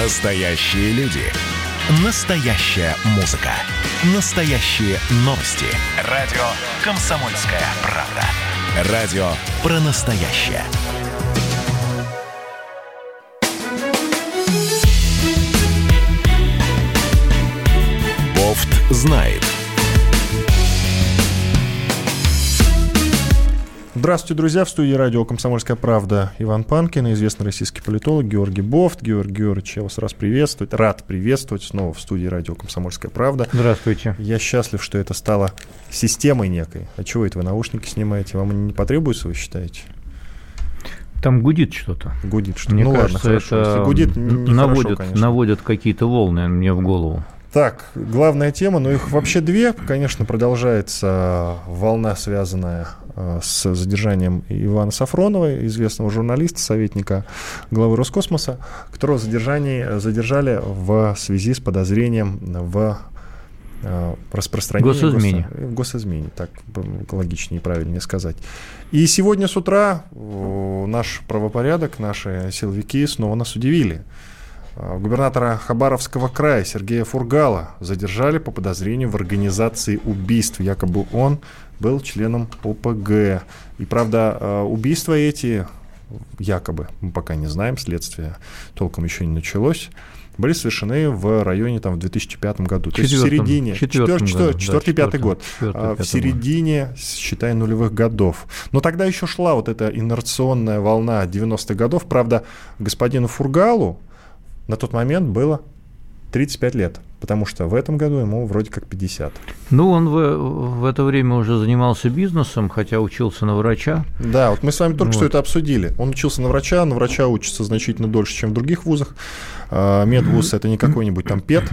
Настоящие люди. Настоящая музыка. Настоящие новости. Радио «Комсомольская правда». Радио про настоящее. Бофт знает. Здравствуйте, друзья. В студии радио «Комсомольская правда» Иван Панкин, известный российский политолог Георгий Бофт. Георгий Георгиевич, я вас раз приветствовать, рад приветствовать снова в студии радио «Комсомольская правда». Здравствуйте. Я счастлив, что это стало системой некой. А чего это вы наушники снимаете? Вам они не потребуются, вы считаете? Там гудит что-то. Гудит что-то. Мне ну кажется, ладно, хорошо. это Если гудит, не наводит, хорошо, наводят какие-то волны мне в голову. Так, главная тема, но их вообще две. Конечно, продолжается волна, связанная с задержанием Ивана Сафронова, известного журналиста, советника главы Роскосмоса, которого задержание, задержали в связи с подозрением в э, распространении... Госизмене. Гос... Госизмене, так логичнее и правильнее сказать. И сегодня с утра э, наш правопорядок, наши силовики снова нас удивили. Губернатора Хабаровского края Сергея Фургала задержали по подозрению в организации убийств. Якобы он был членом ОПГ. И правда, убийства эти, якобы, мы пока не знаем, следствие толком еще не началось, были совершены в районе там в 2005 году. То есть в середине, четвертый-пятый год, четвертый, в середине, считай, нулевых годов. Но тогда еще шла вот эта инерционная волна 90-х годов. Правда, господину Фургалу, на тот момент было 35 лет, потому что в этом году ему вроде как 50. Ну, он в, в это время уже занимался бизнесом, хотя учился на врача. Да, вот мы с вами только вот. что это обсудили. Он учился на врача, на врача учится значительно дольше, чем в других вузах. Медвуз – это не какой-нибудь там ПЕТ,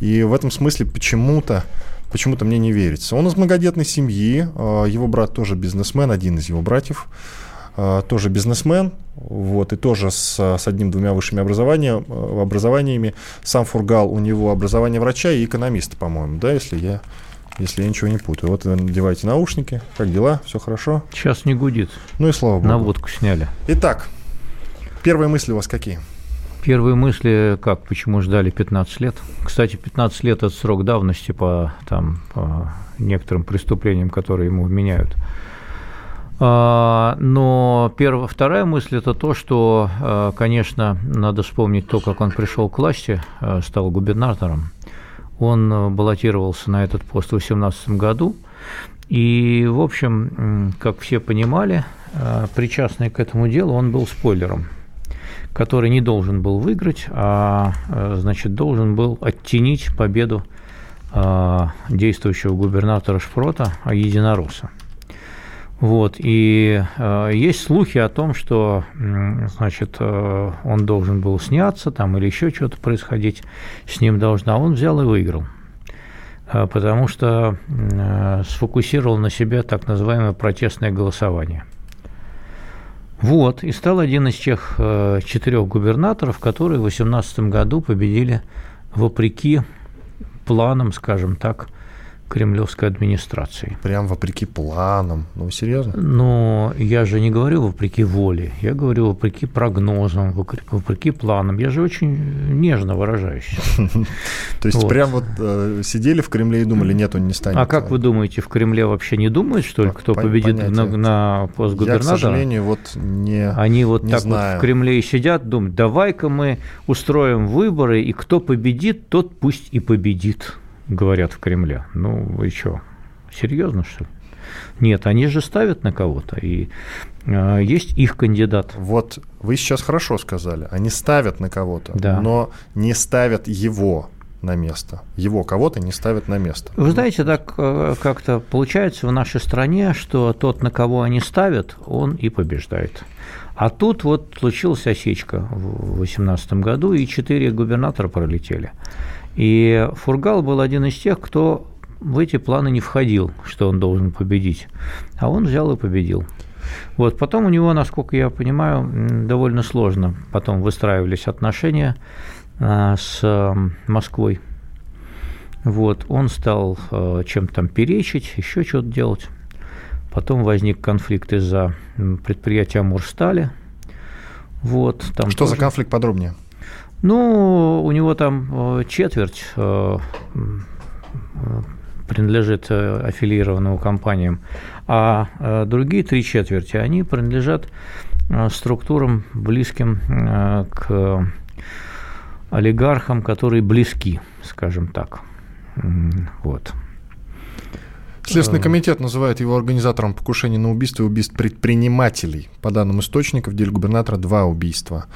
и в этом смысле почему-то почему-то мне не верится. Он из многодетной семьи, его брат тоже бизнесмен, один из его братьев. А, тоже бизнесмен, вот, и тоже с, с одним-двумя высшими образования, э, образованиями. Сам Фургал, у него образование врача и экономиста, по-моему, да, если я, если я ничего не путаю. Вот вы надеваете наушники, как дела, все хорошо? Сейчас не гудит. Ну и слава богу. Наводку сняли. Итак, первые мысли у вас какие? Первые мысли, как, почему ждали 15 лет? Кстати, 15 лет – это срок давности по, там, по некоторым преступлениям, которые ему вменяют. А, но первая, вторая мысль – это то, что, а, конечно, надо вспомнить то, как он пришел к власти, а, стал губернатором. Он баллотировался на этот пост в 2018 году. И, в общем, как все понимали, причастный к этому делу, он был спойлером, который не должен был выиграть, а, значит, должен был оттенить победу действующего губернатора Шпрота, единоросса. Вот, и э, есть слухи о том, что, значит, э, он должен был сняться там или еще что-то происходить с ним должно, а он взял и выиграл, э, потому что э, сфокусировал на себе так называемое протестное голосование. Вот, и стал один из тех э, четырех губернаторов, которые в 2018 году победили вопреки планам, скажем так, кремлевской администрации. Прям вопреки планам. Ну, серьезно? Но я же не говорю вопреки воле, я говорю вопреки прогнозам, вопреки планам. Я же очень нежно выражаюсь. То есть прям вот э, сидели в Кремле и думали, нет, он не станет. А как вы думаете, в Кремле вообще не думают, что ли, кто победит на пост губернатора? Я, к сожалению, вот не Они вот так вот в Кремле и сидят, думают, давай-ка мы устроим выборы, и кто победит, тот пусть и победит говорят в Кремле. Ну, вы что, серьезно, что ли? Нет, они же ставят на кого-то, и э, есть их кандидат. Вот вы сейчас хорошо сказали, они ставят на кого-то, да. но не ставят его на место. Его кого-то не ставят на место. Вы знаете, так э, как-то получается в нашей стране, что тот, на кого они ставят, он и побеждает. А тут вот случилась осечка в 2018 году, и четыре губернатора пролетели. И Фургал был один из тех, кто в эти планы не входил, что он должен победить. А он взял и победил. Вот. Потом у него, насколько я понимаю, довольно сложно потом выстраивались отношения а, с Москвой. Вот. Он стал а, чем-то там перечить, еще что-то делать. Потом возник конфликт из-за предприятия Амурстали. Вот, там Что тоже... за конфликт подробнее? Ну, у него там четверть принадлежит аффилированным компаниям, а другие три четверти, они принадлежат структурам, близким к олигархам, которые близки, скажем так. Вот. Следственный комитет называет его организатором покушения на убийство и убийств предпринимателей. По данным источников, в деле губернатора два убийства.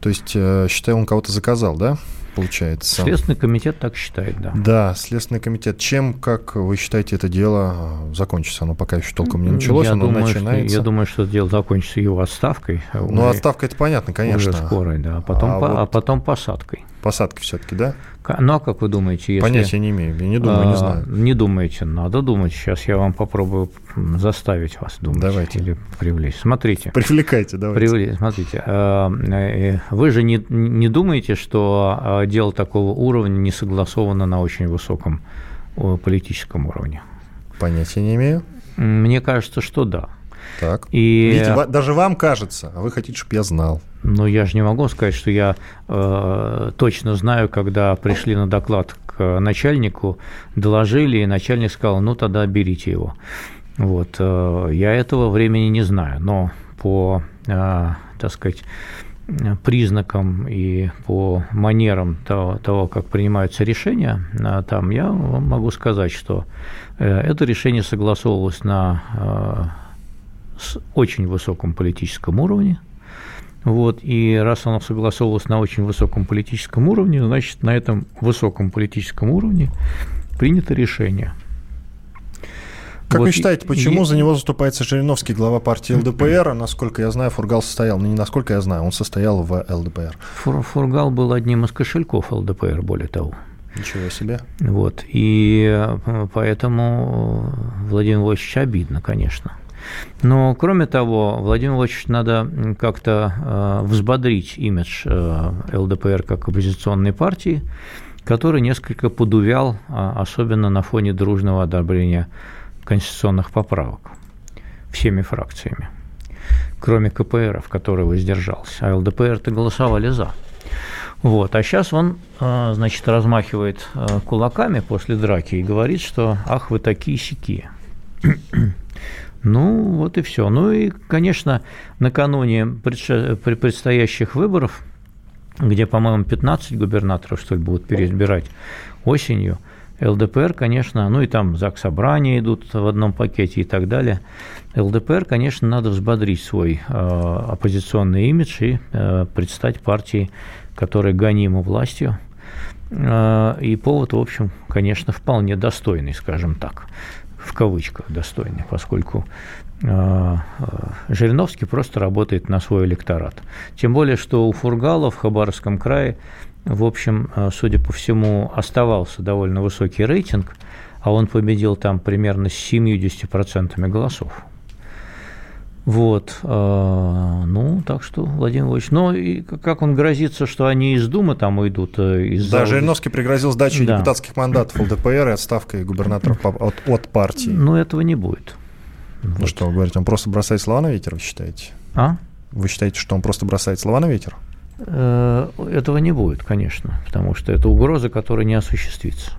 То есть, э, считаю, он кого-то заказал, да? получается. Следственный комитет так считает, да. Да, Следственный комитет. Чем, как вы считаете, это дело закончится? Оно пока еще толком не началось, я оно думаю, начинается. Что, я думаю, что это дело закончится его отставкой. Ну, отставка это понятно, конечно. Уже скорой, да. А потом, а, по, вот... а потом посадкой. Посадки все-таки, да? Ну, а как вы думаете, если... Понятия не имею, я не думаю, а, не знаю. Не думаете, надо думать. Сейчас я вам попробую заставить вас думать. Давайте. Или привлечь. Смотрите. Привлекайте, давайте. Привлечь. Смотрите, а, э, вы же не, не думаете, что а, дело такого уровня не согласовано на очень высоком политическом уровне? Понятия не имею. Мне кажется, что да. Так. И... Видите, даже вам кажется, а вы хотите, чтобы я знал. Ну, я же не могу сказать, что я э, точно знаю, когда пришли на доклад к начальнику, доложили, и начальник сказал, ну, тогда берите его. Вот. Э, я этого времени не знаю, но по, э, так сказать, признакам и по манерам того, того, как принимаются решения, э, там я могу сказать, что э, это решение согласовывалось на э, с очень высоком политическом уровне. Вот, и раз оно согласовывалось на очень высоком политическом уровне, значит, на этом высоком политическом уровне принято решение. Как вот вы считаете, почему и... за него заступается Жириновский, глава партии ЛДПР? Насколько я знаю, Фургал состоял, ну не насколько я знаю, он состоял в ЛДПР. Фур, Фургал был одним из кошельков ЛДПР, более того. Ничего себе. Вот, и э, поэтому Владимир Владимирович обидно, конечно. Но, кроме того, Владимир Владимирович надо как-то э, взбодрить имидж э, ЛДПР как оппозиционной партии, который несколько подувял, э, особенно на фоне дружного одобрения конституционных поправок всеми фракциями, кроме КПР, в который воздержался. А ЛДПР-то голосовали «за». Вот. А сейчас он, э, значит, размахивает кулаками после драки и говорит, что «ах, вы такие сякие». Ну, вот и все. Ну и, конечно, накануне предстоящих выборов, где, по-моему, 15 губернаторов, что ли, будут переизбирать осенью, ЛДПР, конечно, ну и там ЗАГС собрания идут в одном пакете и так далее. ЛДПР, конечно, надо взбодрить свой э, оппозиционный имидж и э, предстать партии, которая гонима властью. Э, и повод, в общем, конечно, вполне достойный, скажем так в кавычках достойный, поскольку э, э, Жириновский просто работает на свой электорат. Тем более, что у Фургала в Хабаровском крае, в общем, э, судя по всему, оставался довольно высокий рейтинг, а он победил там примерно с 70% голосов. Вот, ну, так что, Владимир Владимирович, ну, и как он грозится, что они из Думы там уйдут? Из да, Жириновский пригрозил сдачей да. депутатских мандатов ЛДПР и отставкой губернаторов от, от партии. Ну, этого не будет. Ну, вот. что вы говорите, он просто бросает слова на ветер, вы считаете? А? Вы считаете, что он просто бросает слова на ветер? Э, этого не будет, конечно, потому что это угроза, которая не осуществится.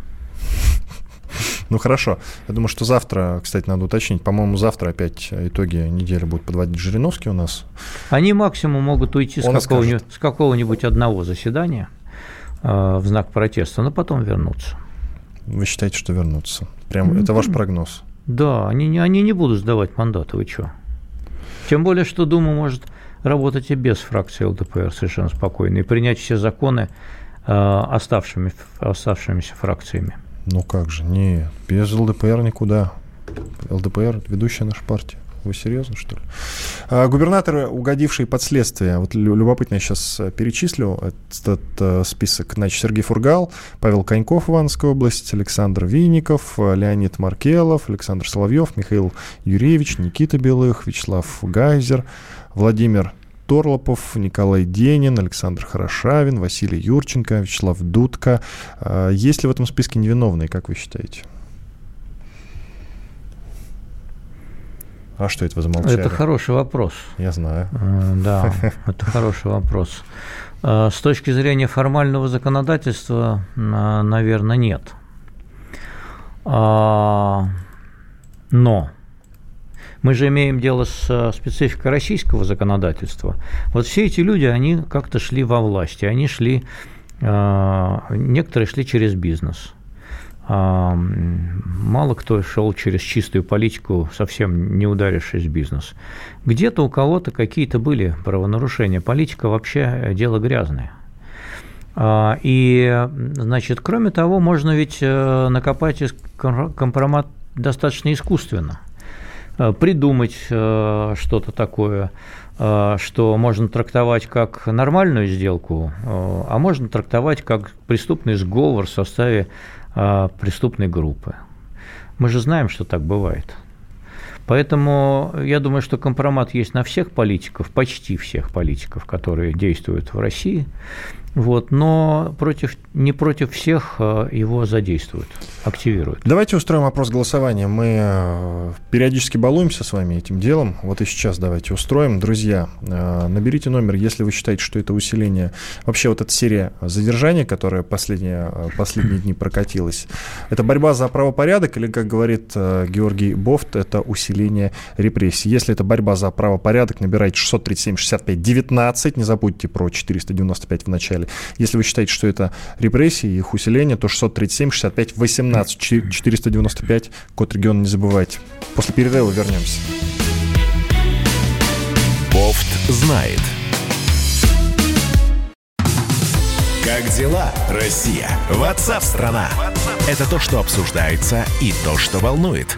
Ну хорошо. Я думаю, что завтра, кстати, надо уточнить. По-моему, завтра опять итоги недели будут подводить Жириновский у нас. Они максимум могут уйти с какого-нибудь, с какого-нибудь одного заседания э, в знак протеста, но потом вернуться. Вы считаете, что вернутся? Прям ну, это ваш прогноз? Да, они, не, они не будут сдавать мандаты, вы что? Тем более, что Дума может работать и без фракции ЛДПР совершенно спокойно и принять все законы э, оставшими, оставшимися фракциями. Ну как же, не, без ЛДПР никуда. ЛДПР – ведущая наша партия. Вы серьезно, что ли? А, губернаторы, угодившие под следствие, вот любопытно я сейчас э, перечислю этот э, список. Значит, Сергей Фургал, Павел Коньков, Ивановская область, Александр Винников, э, Леонид Маркелов, Александр Соловьев, Михаил Юрьевич, Никита Белых, Вячеслав Гайзер, Владимир Торлопов, Николай Денин, Александр Хорошавин, Василий Юрченко, Вячеслав Дудко. А, есть ли в этом списке невиновные, как вы считаете? А что это вы замолчали? Это хороший вопрос. Я знаю. Э, да, это хороший вопрос. С точки зрения формального законодательства, наверное, нет. Но мы же имеем дело с спецификой российского законодательства. Вот все эти люди, они как-то шли во власти, они шли, некоторые шли через бизнес – мало кто шел через чистую политику, совсем не ударившись в бизнес. Где-то у кого-то какие-то были правонарушения. Политика вообще дело грязное. А, и, значит, кроме того, можно ведь э, накопать компромат достаточно искусственно. Э, придумать э, что-то такое, что можно трактовать как нормальную сделку, а можно трактовать как преступный сговор в составе преступной группы. Мы же знаем, что так бывает. Поэтому я думаю, что компромат есть на всех политиков, почти всех политиков, которые действуют в России. Вот, но против, не против всех э, его задействуют, активируют. Давайте устроим опрос голосования. Мы э, периодически балуемся с вами этим делом. Вот и сейчас давайте устроим. Друзья, э, наберите номер, если вы считаете, что это усиление. Вообще вот эта серия задержаний, которая последние, последние дни прокатилась, это борьба за правопорядок или, как говорит Георгий Бофт, это усиление репрессий. Если это борьба за правопорядок, набирайте 637 65 19. Не забудьте про 495 в начале далее. Если вы считаете, что это репрессии, их усиление, то 637 65 18 495, код региона не забывайте. После перерыва вернемся. Бофт знает. Как дела, Россия? Ватсап-страна! Это то, что обсуждается и то, что волнует.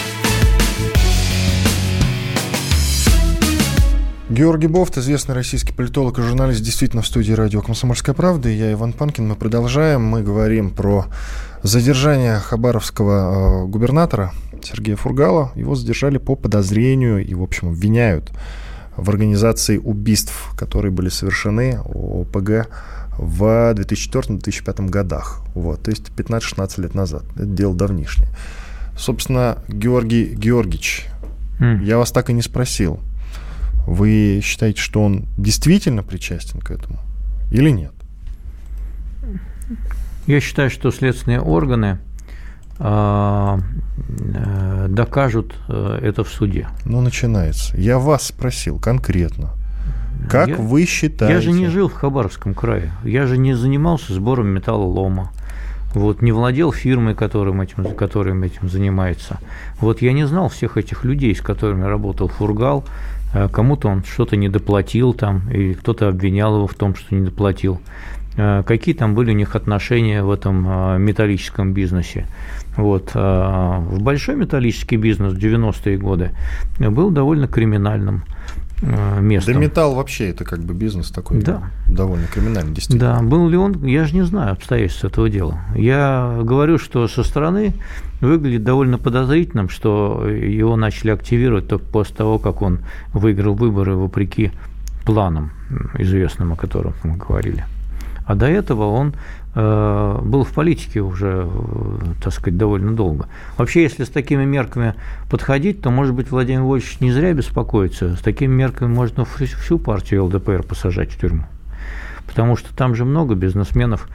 Георгий Бофт, известный российский политолог и журналист, действительно в студии радио «Комсомольская правда». Я Иван Панкин. Мы продолжаем. Мы говорим про задержание хабаровского э, губернатора Сергея Фургала. Его задержали по подозрению и, в общем, обвиняют в организации убийств, которые были совершены ОПГ в 2004-2005 годах. Вот, то есть 15-16 лет назад. Это дело давнишнее. Собственно, Георгий Георгиевич, mm. я вас так и не спросил – вы считаете, что он действительно причастен к этому или нет? Я считаю, что следственные органы а, э, докажут э, это в суде. Ну, начинается. Я вас спросил конкретно. Как я, вы считаете? Я же не жил в Хабаровском крае. Я же не занимался сбором металлолома. Вот, не владел фирмой, которым этим, которым этим занимается. Вот я не знал всех этих людей, с которыми работал Фургал, кому-то он что-то не доплатил там, и кто-то обвинял его в том, что не доплатил. Э, какие там были у них отношения в этом э, металлическом бизнесе. Вот. В большой металлический бизнес в 90-е годы был довольно криминальным местом. Да металл вообще это как бы бизнес такой да. довольно криминальный, действительно. Да, был ли он, я же не знаю обстоятельств этого дела. Я говорю, что со стороны выглядит довольно подозрительным, что его начали активировать только после того, как он выиграл выборы вопреки планам известным, о которых мы говорили. А до этого он э, был в политике уже, э, так сказать, довольно долго. Вообще, если с такими мерками подходить, то, может быть, Владимир Вольфович не зря беспокоится. С такими мерками можно всю партию ЛДПР посажать в тюрьму. Потому что там же много бизнесменов,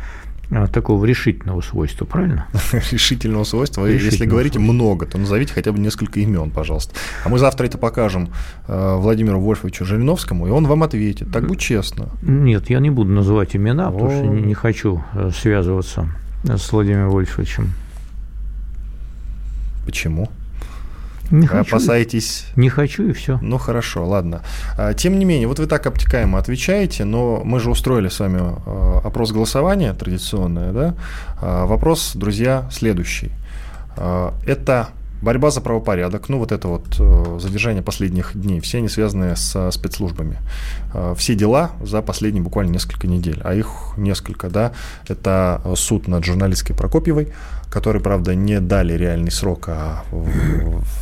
такого решительного свойства, правильно? решительного свойства. Решительного Если говорите свойства. много, то назовите хотя бы несколько имен, пожалуйста. А мы завтра это покажем э, Владимиру Вольфовичу Жириновскому, и он вам ответит. Так будь честно. Нет, я не буду называть имена, О. потому что не, не хочу э, связываться с Владимиром Вольфовичем. Почему? Не хочу. Опасаетесь? Не хочу и все. Ну хорошо, ладно. А, тем не менее, вот вы так обтекаемо отвечаете, но мы же устроили с вами а, опрос голосования традиционное, да? А, вопрос, друзья, следующий. Это борьба за правопорядок, ну вот это вот э, задержание последних дней, все они связаны со спецслужбами. Э, все дела за последние буквально несколько недель, а их несколько, да, это суд над журналисткой Прокопьевой, который, правда, не дали реальный срок, а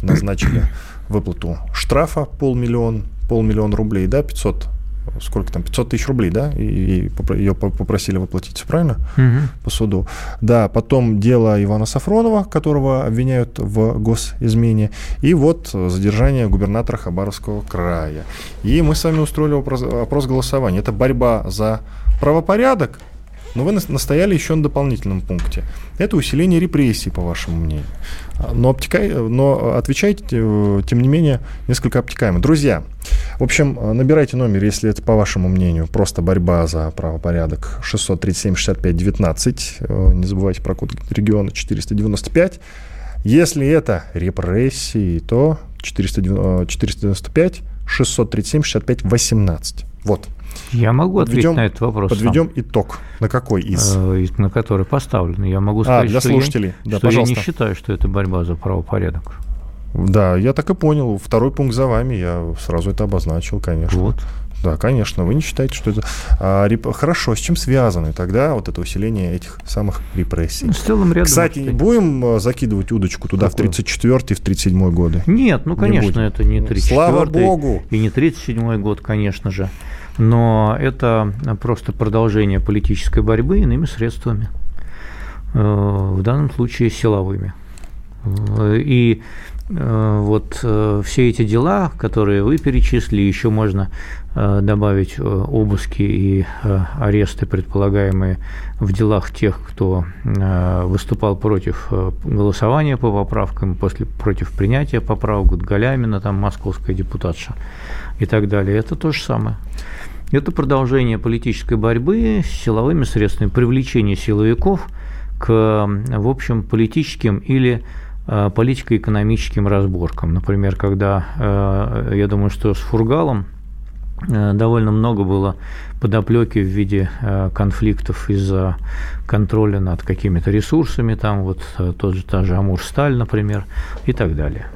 назначили выплату штрафа полмиллиона, полмиллиона рублей, да, 500 сколько там, 500 тысяч рублей, да, и, и ее попросили воплотить, все правильно, угу. по суду. Да, потом дело Ивана Сафронова, которого обвиняют в госизмене, и вот задержание губернатора Хабаровского края. И мы с вами устроили опрос, опрос голосования. Это борьба за правопорядок, но вы настояли еще на дополнительном пункте. Это усиление репрессий, по вашему мнению. Но, обтека... но отвечайте, э, тем не менее, несколько обтекаемо. Друзья, в общем, набирайте номер, если это, по вашему мнению, просто борьба за правопорядок 637-65-19. Э, не забывайте про код региона 495. Если это репрессии, то 495 637 65 18. Вот. Я могу подведем, ответить на этот вопрос. Подведем сам. итог. На какой из? Э, на который поставлен. Я могу а, сказать, а, для что, слушателей. Я, да, что я не считаю, что это борьба за правопорядок. Да, я так и понял. Второй пункт за вами. Я сразу это обозначил, конечно. Вот. Да, конечно, вы не считаете, что это... А, реп... Хорошо, с чем связаны тогда вот это усиление этих самых репрессий? Ну, с целым рядом. Кстати, не будем а, закидывать удочку туда Какой? в 34-й, в 37-й годы? Нет, ну, конечно, не это не 34-й. Слава Богу! И не 37-й год, конечно же но это просто продолжение политической борьбы иными средствами, э, в данном случае силовыми. Э, и вот все эти дела, которые вы перечислили, еще можно добавить обыски и аресты, предполагаемые в делах тех, кто выступал против голосования по поправкам, после, против принятия поправок, Галямина, там московская депутатша и так далее. Это то же самое. Это продолжение политической борьбы с силовыми средствами, привлечение силовиков к, в общем, политическим или э, политико-экономическим разборкам. Например, когда, э, я думаю, что с Фургалом э, довольно много было подоплеки в виде конфликтов из-за контроля над какими-то ресурсами, там вот тот же та же Амурсталь, например, и так далее.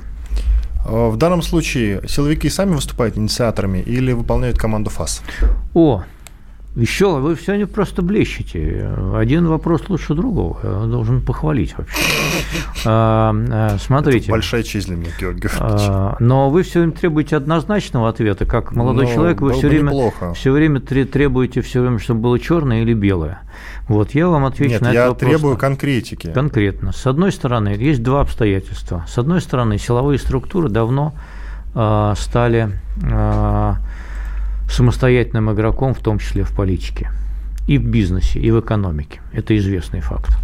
В данном случае силовики сами выступают инициаторами или выполняют команду ФАС? О, еще вы все не просто блещете. Один вопрос лучше другого. Я должен похвалить вообще. А, а, смотрите. Это большая честь для меня, Георгий Георгиевич. А, но вы все время требуете однозначного ответа. Как молодой но человек, вы все время, все время требуете все время, чтобы было черное или белое. Вот я вам отвечу Нет, на я этот вопрос. требую конкретики. Конкретно. С одной стороны, есть два обстоятельства. С одной стороны, силовые структуры давно э, стали э, самостоятельным игроком, в том числе в политике, и в бизнесе, и в экономике. Это известный факт.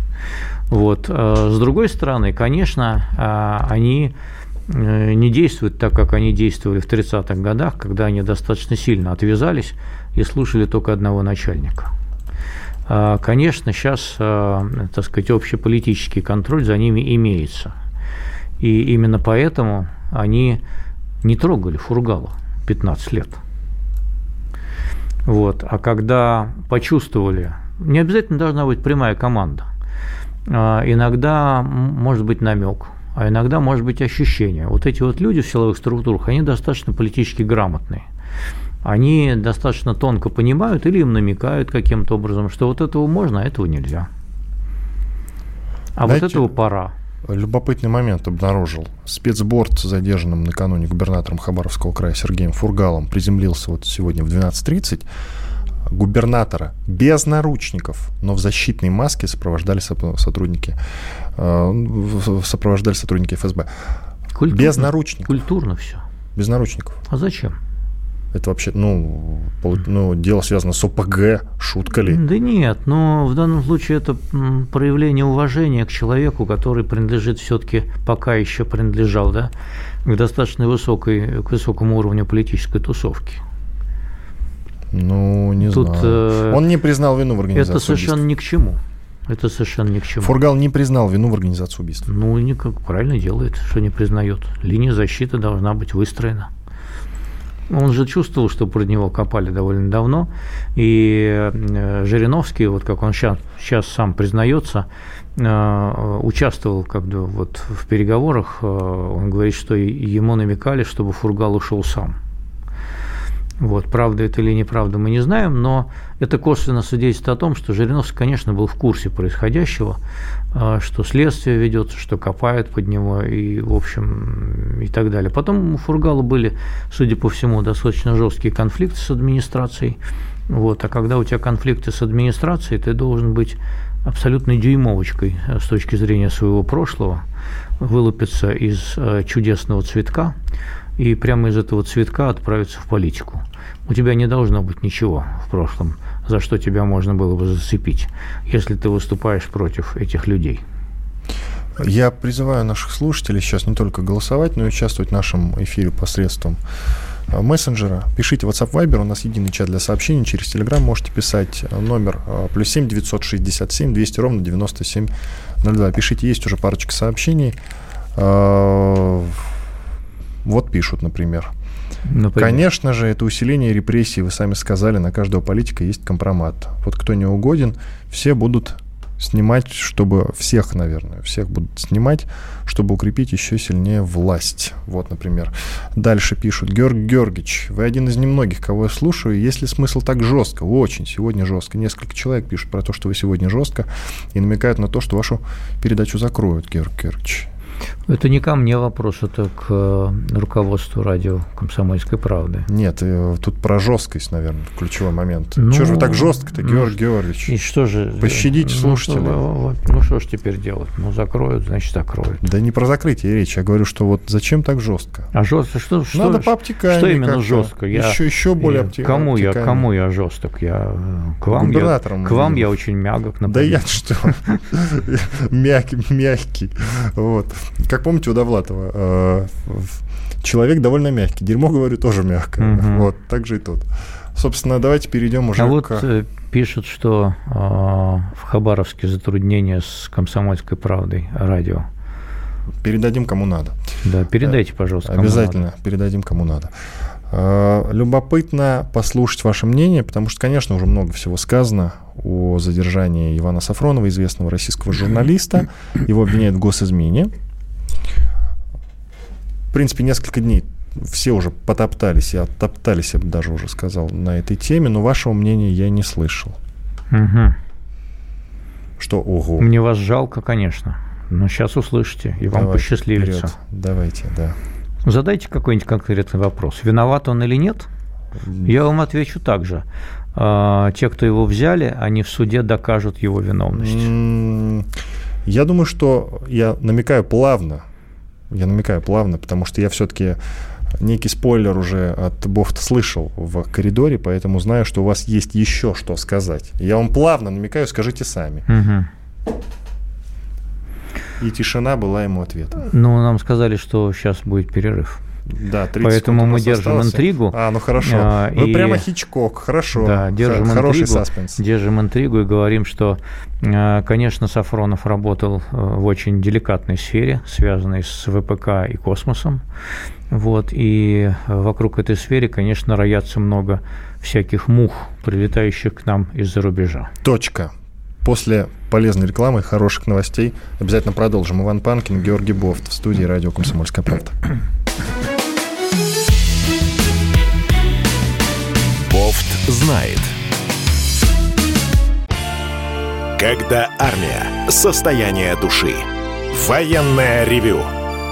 Вот. Э, с другой стороны, конечно, э, они э, не действуют так, как они действовали в 30-х годах, когда они достаточно сильно отвязались и слушали только одного начальника – конечно, сейчас, так сказать, общеполитический контроль за ними имеется. И именно поэтому они не трогали Фургала 15 лет. Вот. А когда почувствовали, не обязательно должна быть прямая команда, а иногда может быть намек, а иногда может быть ощущение. Вот эти вот люди в силовых структурах, они достаточно политически грамотные они достаточно тонко понимают или им намекают каким-то образом, что вот этого можно, а этого нельзя. А Знаете, вот этого пора. Любопытный момент обнаружил. Спецборд, задержанным накануне губернатором Хабаровского края Сергеем Фургалом, приземлился вот сегодня в 12.30. Губернатора без наручников, но в защитной маске сопровождали сотрудники, э, сопровождали сотрудники ФСБ. Культурно, без наручников. Культурно все. Без наручников. А зачем? Это вообще, ну, ну, дело связано с ОПГ, шутка ли? Да нет, но в данном случае это проявление уважения к человеку, который принадлежит все-таки, пока еще принадлежал, да, к достаточно высокой, к высокому уровню политической тусовки. Ну, не Тут, знаю. Э, Он не признал вину в организации Это совершенно убийств. ни к чему. Это совершенно ни к чему. Фургал не признал вину в организации убийств. Ну, никак правильно делает, что не признает. Линия защиты должна быть выстроена. Он же чувствовал, что под него копали довольно давно, и э, Жириновский, вот как он сейчас, сейчас сам признается, э, участвовал как бы вот в переговорах. Э, он говорит, что ему намекали, чтобы Фургал ушел сам. Вот, правда это или неправда, мы не знаем, но это косвенно свидетельствует о том, что Жириновский, конечно, был в курсе происходящего, что следствие ведется, что копают под него и, в общем, и так далее. Потом у Фургала были, судя по всему, достаточно жесткие конфликты с администрацией. Вот, а когда у тебя конфликты с администрацией, ты должен быть абсолютной дюймовочкой э, с точки зрения своего прошлого, вылупиться из э, чудесного цветка, и прямо из этого цветка отправиться в политику. У тебя не должно быть ничего в прошлом, за что тебя можно было бы зацепить, если ты выступаешь против этих людей. Я призываю наших слушателей сейчас не только голосовать, но и участвовать в нашем эфире посредством э, мессенджера. Пишите WhatsApp Viber, у нас единый чат для сообщений, через Telegram можете писать э, номер э, плюс 7 967 200 ровно 9702. Пишите, есть уже парочка сообщений. Вот пишут, например. Например. Конечно же, это усиление репрессий, вы сами сказали, на каждого политика есть компромат. Вот кто не угоден, все будут снимать, чтобы всех, наверное, всех будут снимать, чтобы укрепить еще сильнее власть. Вот, например. Дальше пишут. Георг Георгиевич, вы один из немногих, кого я слушаю. Есть ли смысл так жестко? Очень, сегодня жестко. Несколько человек пишут про то, что вы сегодня жестко и намекают на то, что вашу передачу закроют, Георг Георгиевич. Это не ко мне вопрос, это к э, руководству радио «Комсомольской правды». Нет, э, тут про жесткость, наверное, ключевой момент. Ну, что же вы так жестко-то, ну, Георгий Георгиевич? И что же? Пощадите ну, слушателей. Ну, ну, что ж теперь делать? Ну, закроют, значит, закроют. Да не про закрытие речь, я говорю, что вот зачем так жестко? А жестко? Что, что, Надо по Что именно жестко? Я, еще, еще более обтекаемо. Кому я, кому я жесток? Я э, к вам, я, к вам я очень мягок, например. Да я что? Мягкий, мягкий. Вот. Как помните, у Довлатова э, человек довольно мягкий. Дерьмо, говорю, тоже мягкое. Угу. Вот, так же и тут. Собственно, давайте перейдем уже а к... вот э, пишут, что э, в Хабаровске затруднения с комсомольской правдой радио. Передадим кому надо. Да, передайте, пожалуйста. Обязательно надо. передадим кому надо. Любопытно послушать ваше мнение, потому что, конечно, уже много всего сказано о задержании Ивана Сафронова, известного российского журналиста. Его обвиняют в госизмене принципе, несколько дней все уже потоптались, и оттоптались, я бы даже уже сказал, на этой теме, но вашего мнения я не слышал. Угу. Что ого? Мне вас жалко, конечно. Но сейчас услышите, и вам посчастливится. Вперед. Давайте, да. Задайте какой-нибудь конкретный вопрос. Виноват он или нет? Я вам отвечу так же. А, те, кто его взяли, они в суде докажут его виновность. Я думаю, что я намекаю плавно я намекаю плавно, потому что я все-таки некий спойлер уже от Бофта слышал в коридоре, поэтому знаю, что у вас есть еще что сказать. Я вам плавно намекаю, скажите сами. Угу. И тишина была ему ответом. Ну, нам сказали, что сейчас будет перерыв. Да, 30 Поэтому мы держим осталось. интригу. А, ну хорошо. А, Вы и... прямо Хичкок, хорошо. Да, держим Хороший интригу, саспенс. Держим интригу и говорим, что, а, конечно, Сафронов работал э, в очень деликатной сфере, связанной с ВПК и космосом. Вот, и вокруг этой сферы, конечно, роятся много всяких мух, прилетающих к нам из-за рубежа. Точка. После полезной рекламы, хороших новостей обязательно продолжим. Иван Панкин, Георгий Бофт в студии радио «Комсомольская правда». Знает. Когда армия. Состояние души. Военное ревю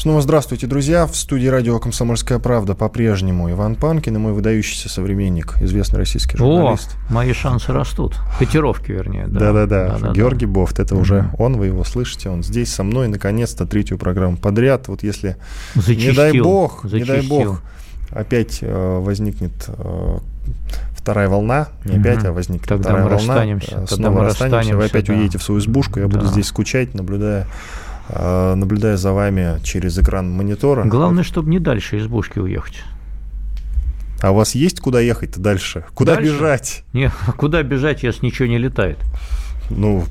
Снова здравствуйте, друзья. В студии радио «Комсомольская правда» по-прежнему Иван Панкин и мой выдающийся современник, известный российский журналист. О, мои шансы растут. Котировки, вернее. Да-да-да. Георгий да. Бофт, это уже он, вы его слышите. Он здесь со мной, наконец-то, третью программу подряд. Вот если, зачистил, не дай бог, зачистил. не дай бог, опять э, возникнет э, вторая волна, не угу. опять, а возникнет Тогда вторая мы волна. Расстанемся. Снова Тогда мы расстанемся, вы опять да. уедете в свою избушку, я да. буду здесь скучать, наблюдая Э, наблюдая за вами через экран монитора. Главное, чтобы не дальше избушки уехать. А у вас есть куда ехать-то дальше? Куда дальше? бежать? Не, куда бежать, если ничего не летает? Ну,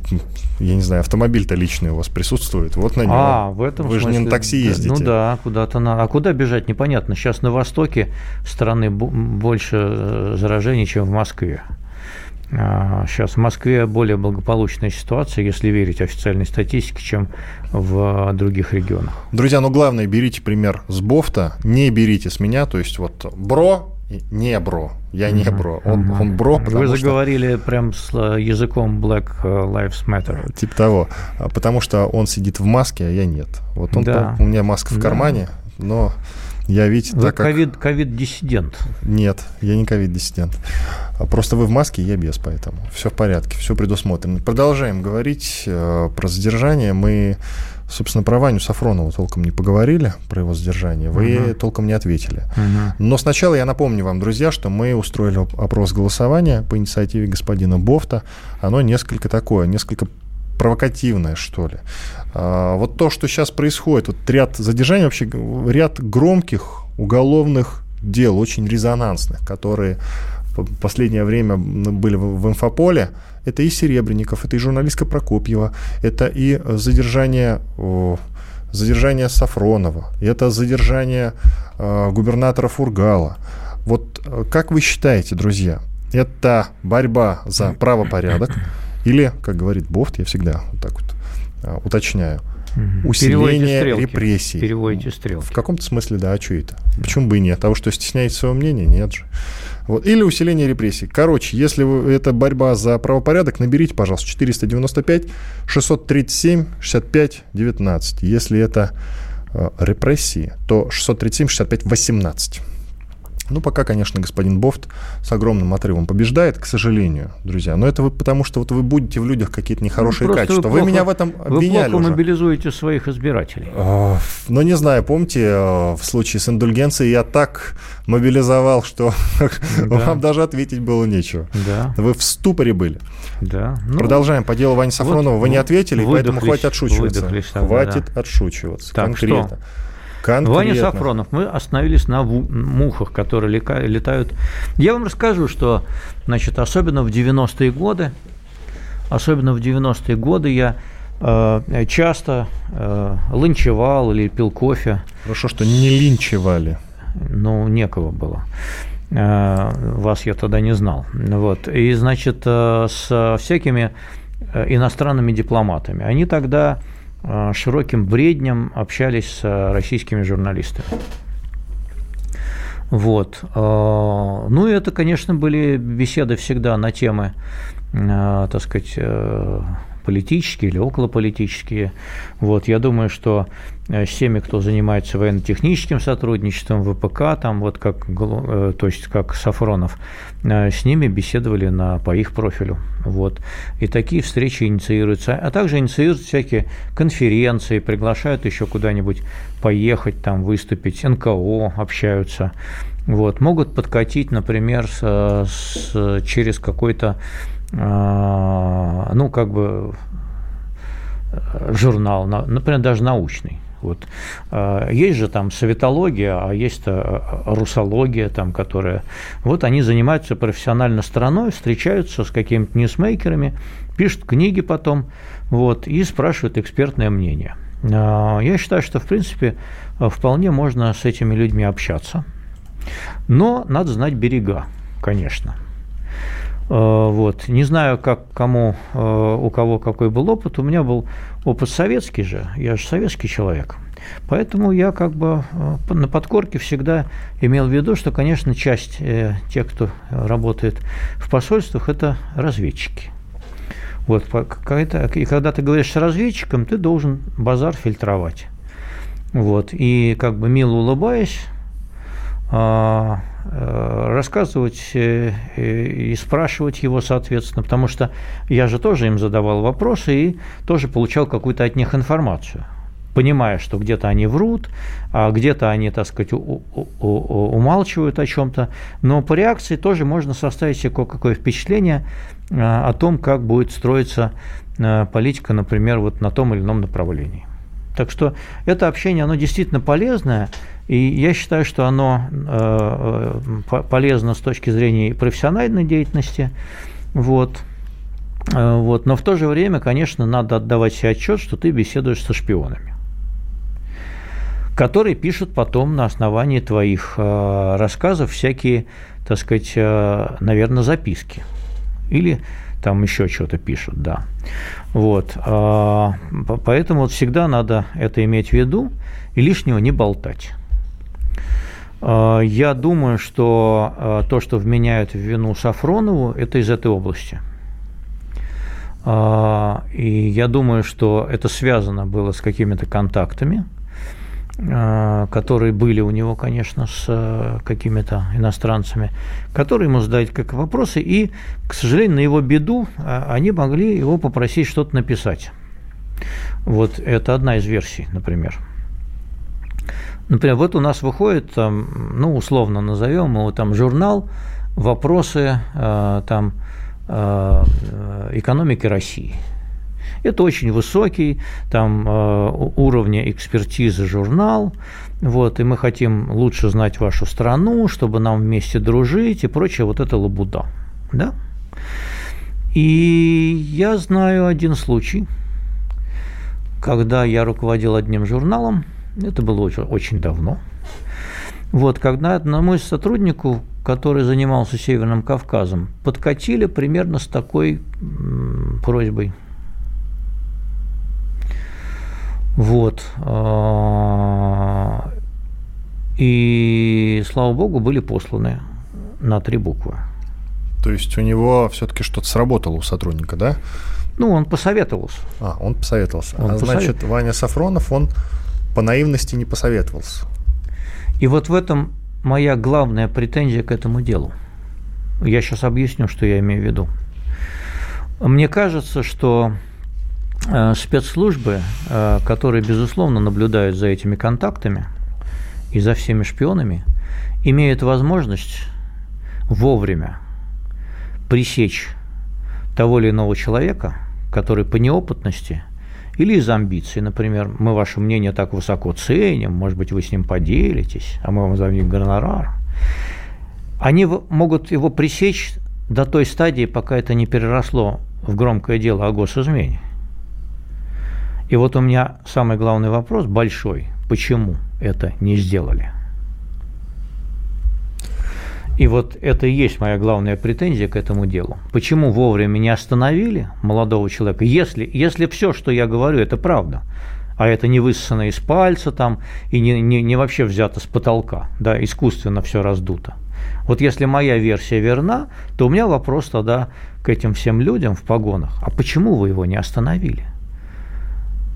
я не знаю, автомобиль-то личный у вас присутствует, вот на нем. А, в этом Вы смысле, же не на такси ездите. Ну да, куда-то на... А куда бежать, непонятно. Сейчас на востоке страны больше э, заражений, чем в Москве. Сейчас а, в Москве более благополучная ситуация, если верить официальной статистике, чем в других регионах. Друзья, ну главное, берите пример с Бофта, не берите с меня, то есть вот бро, не бро, я не бро, он, он бро, Вы заговорили что... прям с э, языком Black Lives Matter. Типа того, а, потому что он сидит в маске, а я нет. Вот он, да. у меня маска в кармане, да. но я ведь... Вы ковид, как... ковид-диссидент. Нет, я не ковид-диссидент. А просто вы в маске, я без, поэтому все в порядке, все предусмотрено. Продолжаем говорить э, про задержание. Мы, собственно, про Ваню Сафронова толком не поговорили, про его задержание. Вы угу. толком не ответили. Угу. Но сначала я напомню вам, друзья, что мы устроили опрос голосования по инициативе господина Бофта. Оно несколько такое, несколько провокативное, что ли. А, вот то, что сейчас происходит, вот ряд задержаний, вообще ряд громких уголовных дел, очень резонансных, которые в последнее время были в инфополе, это и Серебренников, это и журналистка Прокопьева, это и задержание, задержание Сафронова, это задержание э, губернатора Фургала. Вот э, как вы считаете, друзья, это борьба за правопорядок, или, как говорит Бофт, я всегда вот так вот а, уточняю, угу. усиление репрессий. Переводите стрелки. В каком-то смысле, да, а что это? Почему бы и нет? Того, что стесняете своего мнения, нет же. Вот. Или усиление репрессий. Короче, если вы, это борьба за правопорядок, наберите, пожалуйста, 495 637 65 19. Если это э, репрессии, то 637 65 18. Ну, пока, конечно, господин Бофт с огромным отрывом побеждает, к сожалению, друзья. Но это вы потому, что вот вы будете в людях какие-то нехорошие ну, качества. Вы, плохо, вы меня в этом обвиняли Вы плохо уже. мобилизуете своих избирателей. А, ну, не знаю, помните, э, в случае с индульгенцией я так мобилизовал, что да. вам даже ответить было нечего. Да. Вы в ступоре были. Да. Ну, Продолжаем по делу Вани Сафронова. Вот, вы не ответили, поэтому хватит отшучиваться. Хватит да. отшучиваться. Так, конкретно. Что? Конкретно. Ваня Сафронов. Мы остановились на мухах, которые летают. Я вам расскажу, что, значит, особенно в 90-е годы, особенно в 90-е годы я э, часто э, линчевал или пил кофе. Хорошо, что не линчевали. Ну, некого было. Э, вас я тогда не знал. Вот. И, значит, э, с всякими э, иностранными дипломатами. Они тогда широким бреднем общались с э, российскими журналистами. Вот. Э, ну, и это, конечно, были беседы всегда на темы, так сказать, политические или околополитические. Вот, я думаю, что э, с теми, кто занимается военно-техническим сотрудничеством, ВПК, там вот как, э, то есть как Сафронов, э, с ними беседовали на, по их профилю. Вот. И такие встречи инициируются. А также инициируют всякие конференции, приглашают еще куда-нибудь поехать, там выступить, НКО общаются. Вот. Могут подкатить, например, с, с, через какой-то ну, как бы журнал, например, даже научный. Вот. А, есть же там советология, а есть русология, там, которая... Вот они занимаются профессионально стороной, встречаются с какими-то ньюсмейкерами, пишут книги потом, вот, и спрашивают экспертное мнение. А, я считаю, что, в принципе, вполне можно с этими людьми общаться. Но надо знать берега, конечно. Э, вот. Не знаю, как кому, э, у кого какой был опыт. У меня был опыт советский же, я же советский человек. Поэтому я как бы э, на подкорке всегда имел в виду, что, конечно, часть тех, кто работает в посольствах, это разведчики. Вот, и когда ты говоришь с разведчиком, ты должен базар фильтровать. Вот. И как бы мило улыбаясь, рассказывать э, и спрашивать его, соответственно, потому что я же тоже им задавал вопросы и тоже получал какую-то от них информацию понимая, что где-то они врут, а где-то они, так сказать, умалчивают о чем-то. Но по реакции тоже можно составить себе какое впечатление о том, как будет строиться политика, например, вот на том или ином направлении. Так что это общение, оно действительно полезное, и я считаю, что оно э, э, полезно с точки зрения профессиональной деятельности. Вот. Э, вот. Но в то же время, конечно, надо отдавать себе отчет, что ты беседуешь со шпионами которые пишут потом на основании твоих рассказов всякие, так сказать, наверное, записки. Или там еще что-то пишут, да. Вот. А, поэтому вот всегда надо это иметь в виду и лишнего не болтать. А, я думаю, что а, то, что вменяют в вину Сафронову, это из этой области. И я думаю, что это связано было с какими-то контактами – которые были у него, конечно, с э, какими-то иностранцами, которые ему задают как вопросы, и, к сожалению, на его беду э, они могли его попросить что-то написать. Вот это одна из версий, например. Например, вот у нас выходит, там, ну, условно назовем его там журнал «Вопросы там, экономики России». Это очень высокий там э, уровня экспертизы журнал, вот, и мы хотим лучше знать вашу страну, чтобы нам вместе дружить и прочее, вот это лабуда, да? И я знаю один случай, когда я руководил одним журналом, это было очень, давно, вот, когда одному из сотрудников, который занимался Северным Кавказом, подкатили примерно с такой просьбой – вот. А, и, слава богу, были посланы на три буквы. То есть у него все-таки что-то сработало у сотрудника, да? Ну, он посоветовался. А, он посоветовался. Он а посовет... значит, Ваня Сафронов, он по наивности не посоветовался. И вот в этом моя главная претензия к этому делу. Я сейчас объясню, что я имею в виду. Мне кажется, что спецслужбы, э, которые, безусловно, наблюдают за этими контактами и за всеми шпионами, имеют возможность вовремя пресечь того или иного человека, который по неопытности или из амбиций, например, мы ваше мнение так высоко ценим, может быть, вы с ним поделитесь, а мы вам дадим гонорар, они могут его пресечь до той стадии, пока это не переросло в громкое дело о госизмене. И вот у меня самый главный вопрос большой. Почему это не сделали? И вот это и есть моя главная претензия к этому делу. Почему вовремя не остановили молодого человека? Если, если все, что я говорю, это правда, а это не высосано из пальца там и не, не, не вообще взято с потолка, да, искусственно все раздуто. Вот если моя версия верна, то у меня вопрос тогда к этим всем людям в погонах. А почему вы его не остановили?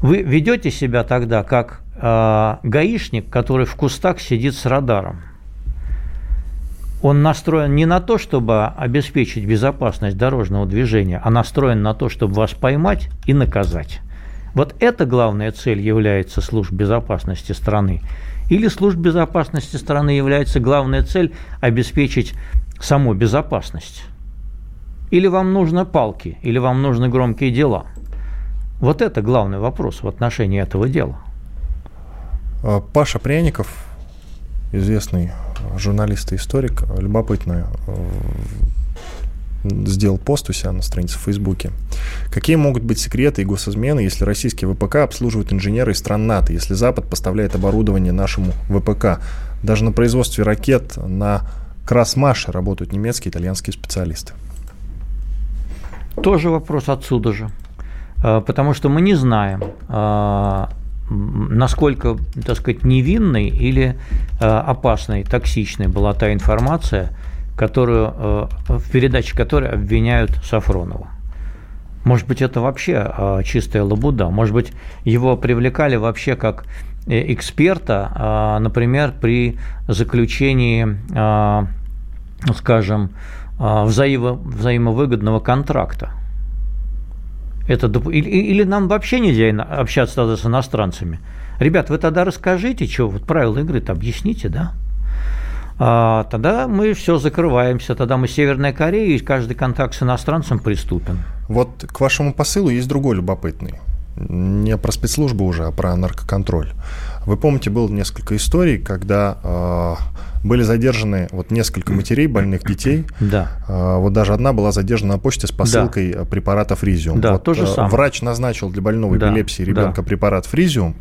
Вы ведете себя тогда как э, гаишник, который в кустах сидит с радаром. Он настроен не на то, чтобы обеспечить безопасность дорожного движения, а настроен на то, чтобы вас поймать и наказать. Вот это главная цель является служб безопасности страны. Или служб безопасности страны является главная цель обеспечить саму безопасность. Или вам нужны палки, или вам нужны громкие дела – вот это главный вопрос в отношении этого дела. А, Паша Пряников, известный журналист и историк, любопытно э, сделал пост у себя на странице в Фейсбуке. Какие могут быть секреты и госизмены, если российские ВПК обслуживают инженеры из стран НАТО, если Запад поставляет оборудование нашему ВПК? Даже на производстве ракет на Красмаше работают немецкие и итальянские специалисты. Тоже вопрос отсюда же. Э, потому что мы не знаем, э, насколько, так сказать, невинной или э, опасной, токсичной была та информация, которую, в передаче которой обвиняют Сафронова. Может быть, это вообще чистая лабуда. Может быть, его привлекали вообще как эксперта, например, при заключении, скажем, взаимо, взаимовыгодного контракта. Это, или, или нам вообще нельзя общаться тогда с иностранцами? Ребят, вы тогда расскажите, что вот правила игры-то объясните, да? А, тогда мы все закрываемся, тогда мы Северная Корея, и каждый контакт с иностранцем приступен. Вот к вашему посылу есть другой любопытный. Не про спецслужбы уже, а про наркоконтроль. Вы помните, было несколько историй, когда э, были задержаны вот несколько матерей больных детей. Да. Э, вот даже одна была задержана на почте с посылкой да. препарата фризиум. Да, вот, то же самое. Врач назначил для больного да. эпилепсии ребенка да. препарат фризиум.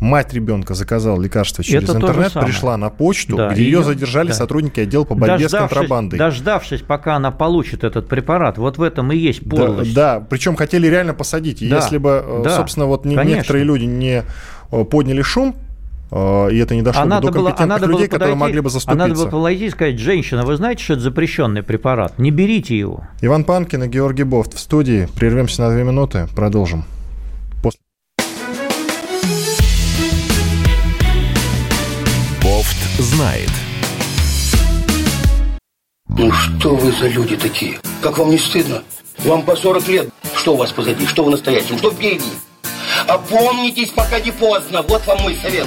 Мать ребенка заказала лекарство через Это интернет, пришла на почту, да. где ее, ее задержали да. сотрудники отдела по борьбе дождавшись, с контрабандой. Дождавшись, пока она получит этот препарат, вот в этом и есть подлость. Да, да. причем хотели реально посадить. Да. Если бы, э, да. собственно, вот Конечно. некоторые люди не э, подняли шум, и это не дошло а до компетентных было, людей, подойти, которые могли бы заступиться. А надо было подойти и сказать, женщина, вы знаете, что это запрещенный препарат? Не берите его. Иван Панкин и Георгий Бофт в студии. Прервемся на две минуты, продолжим. После... Бофт знает. Ну что вы за люди такие? Как вам не стыдно? Вам по 40 лет. Что у вас позади? Что вы настоящем? Что впереди? Опомнитесь, пока не поздно. Вот вам мой совет.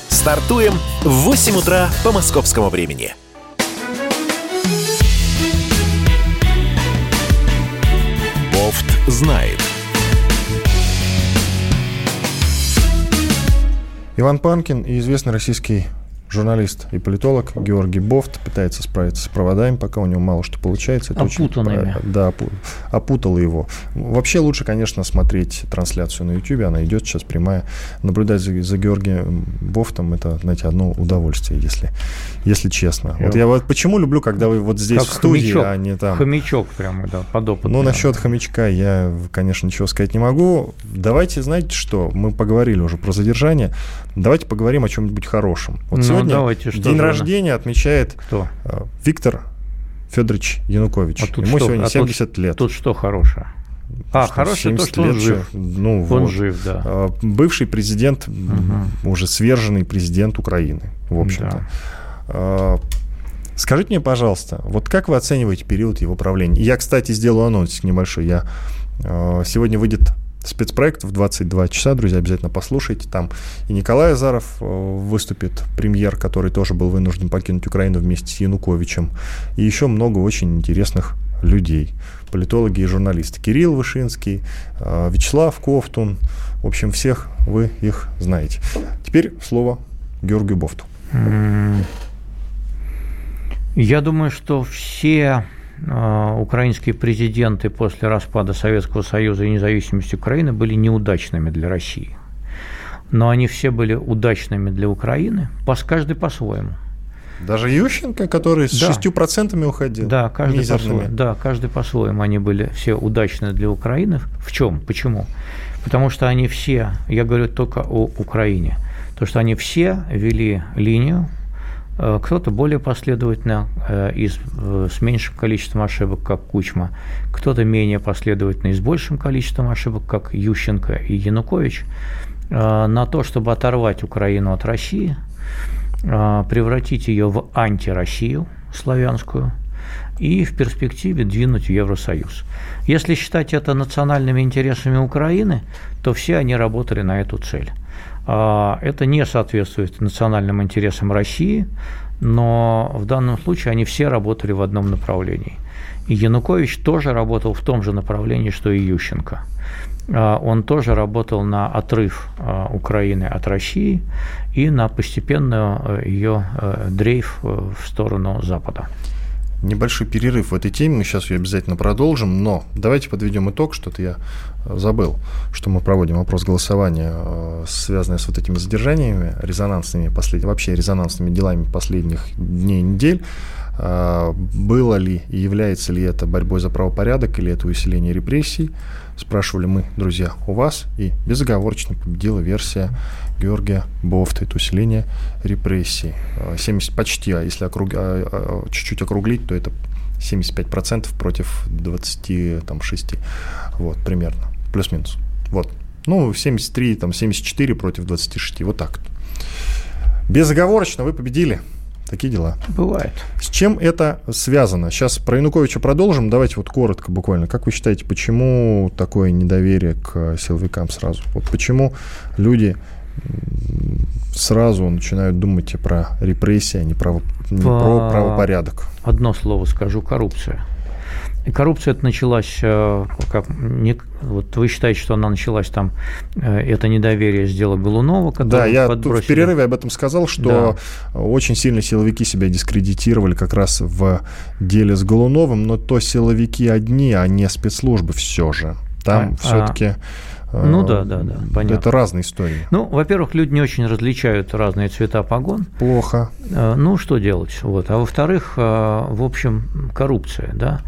Стартуем в 8 утра по московскому времени. Бофт знает. Иван Панкин и известный российский журналист и политолог Георгий Бофт пытается справиться с проводами, пока у него мало что получается. Это Опутанными. Очень, да, опутало его. Вообще лучше, конечно, смотреть трансляцию на YouTube, она идет сейчас прямая. Наблюдать за, за Георгием Бофтом, это, знаете, одно удовольствие, если, если честно. Я вот я вот почему люблю, когда вы вот здесь в студии, хомячок, а не там. Хомячок прямо, да, подопытный. Ну, насчет хомячка я, конечно, ничего сказать не могу. Давайте, знаете что, мы поговорили уже про задержание. Давайте поговорим о чем-нибудь хорошем. Вот ну, сегодня давайте, что день же рождения отмечает Кто? Э, Виктор Федорович Янукович. А тут Ему что? сегодня 70 а тут, лет. Тут что хорошее? А, хорошее то, что он жив. Ну, он вот. жив, да. Э, бывший президент, угу. уже сверженный президент Украины, в общем-то. Да. Скажите мне, пожалуйста, вот как вы оцениваете период его правления? Я, кстати, сделаю анонс небольшой. Я сегодня выйдет спецпроект в 22 часа, друзья, обязательно послушайте. Там и Николай Азаров э, выступит, премьер, который тоже был вынужден покинуть Украину вместе с Януковичем. И еще много очень интересных людей, политологи и журналисты. Кирилл Вышинский, э, Вячеслав Ковтун. В общем, всех вы их знаете. Теперь слово Георгию Бофту. Я думаю, что все украинские президенты после распада Советского Союза и независимости Украины были неудачными для России. Но они все были удачными для Украины, каждый по-своему. Даже Ющенко, который с да. 6% уходил. Да, каждый по-своему. Да, каждый по-своему. Они были все удачны для Украины. В чем? Почему? Потому что они все, я говорю только о Украине, то, что они все вели линию кто-то более последовательно э, и э, с меньшим количеством ошибок, как Кучма, кто-то менее последовательно и с большим количеством ошибок, как Ющенко и Янукович, на то, чтобы оторвать Украину от России, превратить ее в антироссию славянскую и в перспективе двинуть в Евросоюз. Если считать это национальными интересами Украины, то все они работали на эту цель. А, это не соответствует национальным интересам России, но в данном случае они все работали в одном направлении. И Янукович тоже работал в том же направлении, что и Ющенко. А, он тоже работал на отрыв а, Украины от России и на постепенную ее э, дрейф э, в сторону Запада небольшой перерыв в этой теме, мы сейчас ее обязательно продолжим, но давайте подведем итог, что-то я забыл, что мы проводим опрос голосования, э, связанный с вот этими задержаниями резонансными, послед... вообще резонансными делами последних дней и недель. Э, было ли и является ли это борьбой за правопорядок или это усиление репрессий? Спрашивали мы, друзья, у вас, и безоговорочно победила версия Георгия Бофта, это усиление репрессий. 70 почти, а если округ... чуть-чуть округлить, то это 75% против 26, вот, примерно, плюс-минус. Вот. Ну, 73, там, 74 против 26, вот так. Безоговорочно вы победили. Такие дела. Бывает. С чем это связано? Сейчас про Януковича продолжим. Давайте вот коротко буквально. Как вы считаете, почему такое недоверие к силовикам сразу? Вот почему люди сразу начинают думать про репрессии, а не, право, не По... про правопорядок. Одно слово скажу – коррупция. Коррупция это началась, э, как, не, вот вы считаете, что она началась там, э, это недоверие с дела Голунова, Да, я подбросили. в перерыве об этом сказал, что да. очень сильно силовики себя дискредитировали как раз в деле с Голуновым, но то силовики одни, а не спецслужбы все же. Там а, все-таки... А ну да, да, да, понятно. Это разные истории. Ну, во-первых, люди не очень различают разные цвета погон. Плохо. Э, ну, что делать? Вот. А во-вторых, э, в общем, коррупция, да.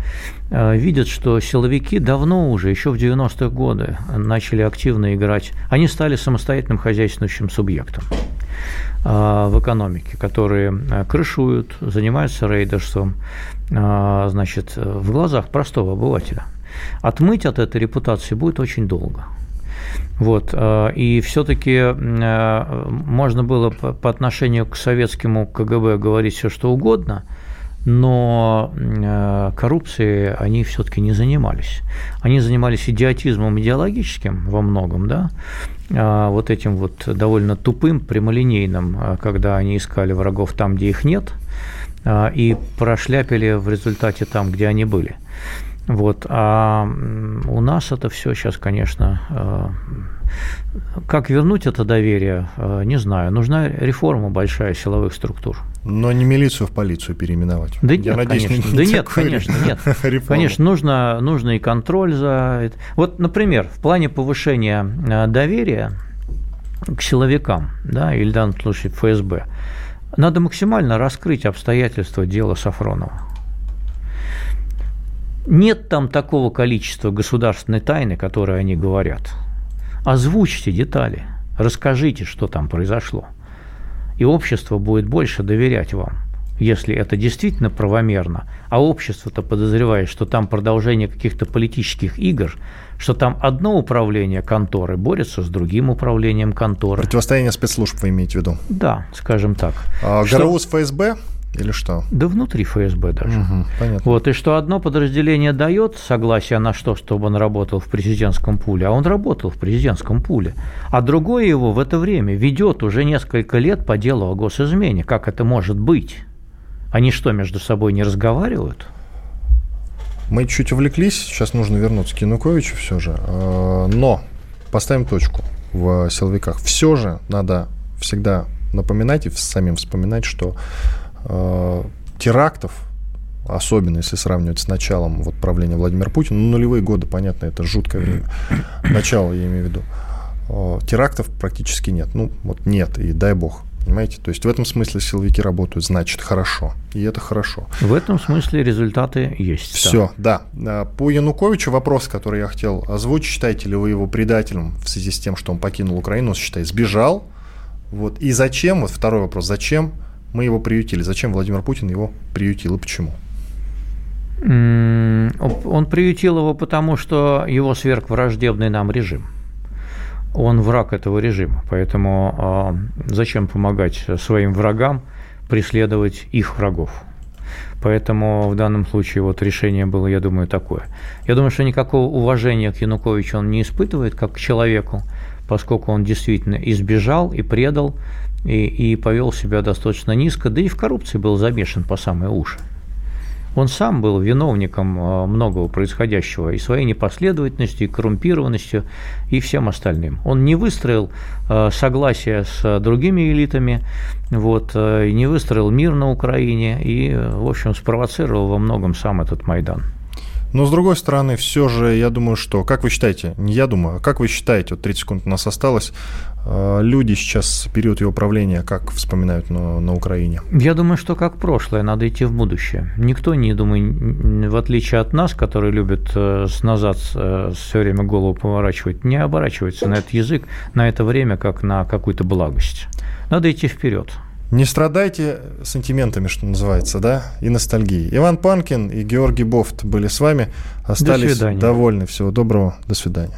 Э, видят, что силовики давно уже, еще в 90-е годы, начали активно играть. Они стали самостоятельным хозяйственным субъектом в экономике, которые крышуют, занимаются рейдерством, значит, в глазах простого обывателя. Отмыть от этой репутации будет очень долго. Вот. Э, и все-таки э, можно было по отношению к советскому КГБ говорить все, что угодно, но э, коррупцией они все-таки не занимались. Они занимались идиотизмом идеологическим во многом, да, вот этим вот довольно тупым, прямолинейным, когда они искали врагов там, где их нет, и прошляпили в результате там, где они были. Вот. А у нас это все сейчас, конечно, э, как вернуть это доверие, э, не знаю. Нужна реформа большая силовых структур. Но не милицию в полицию переименовать. Да нет, надеюсь, конечно. Не да нет, конечно, нет. Конечно, нужно, нужно и контроль за... Вот, например, в плане повышения э, доверия к силовикам, да, или в данном случае ФСБ, надо максимально раскрыть обстоятельства дела Сафронова. Нет там такого количества государственной тайны, которые они говорят. Озвучьте детали, расскажите, что там произошло. И общество будет больше доверять вам, если это действительно правомерно, а общество-то подозревает, что там продолжение каких-то политических игр, что там одно управление конторы борется с другим управлением конторы. Противостояние спецслужб вы имеете в виду? Да, скажем так. А что... ГРУ с ФСБ или что? Да внутри ФСБ даже. Угу, понятно. Вот, и что одно подразделение дает согласие на что, чтобы он работал в президентском пуле, а он работал в президентском пуле, а другое его в это время ведет уже несколько лет по делу о госизмене. Как это может быть? Они что, между собой не разговаривают? Мы чуть увлеклись, сейчас нужно вернуться к Януковичу все же. А, но поставим точку в силовиках. Все же надо всегда напоминать и самим вспоминать, что э, терактов, особенно если сравнивать с началом вот, правления Владимира Путина, ну, нулевые годы, понятно, это жуткое время, начало я имею в виду, э, терактов практически нет. Ну, вот нет, и дай бог. Понимаете? То есть в этом смысле силовики работают, значит, хорошо. И это хорошо. В этом смысле результаты есть. Все, да. да. По Януковичу вопрос, который я хотел озвучить. Считаете ли вы его предателем в связи с тем, что он покинул Украину, он, считай, сбежал? Вот. И зачем, вот второй вопрос, зачем мы его приютили. Зачем Владимир Путин его приютил и почему? Он приютил его потому, что его сверх враждебный нам режим. Он враг этого режима. Поэтому а, зачем помогать своим врагам преследовать их врагов? Поэтому в данном случае вот решение было, я думаю, такое. Я думаю, что никакого уважения к Януковичу он не испытывает как к человеку, поскольку он действительно избежал и предал и, и повел себя достаточно низко, да и в коррупции был замешан по самые уши. Он сам был виновником э, многого происходящего и своей непоследовательностью, и коррумпированностью, и всем остальным. Он не выстроил э, согласие с другими элитами, вот, э, не выстроил мир на Украине и, в общем, спровоцировал во многом сам этот Майдан. Но, с другой стороны, все же, я думаю, что, как вы считаете, не я думаю, а как вы считаете, вот 30 секунд у нас осталось, люди сейчас, период его правления, как вспоминают на, на Украине? Я думаю, что как прошлое, надо идти в будущее. Никто, не думаю, в отличие от нас, которые любят э, с назад э, все время голову поворачивать, не оборачивается на этот язык, на это время, как на какую-то благость. Надо идти вперед. Не страдайте сантиментами, что называется, да, и ностальгией. Иван Панкин и Георгий Бофт были с вами. Остались довольны. Всего доброго. До свидания.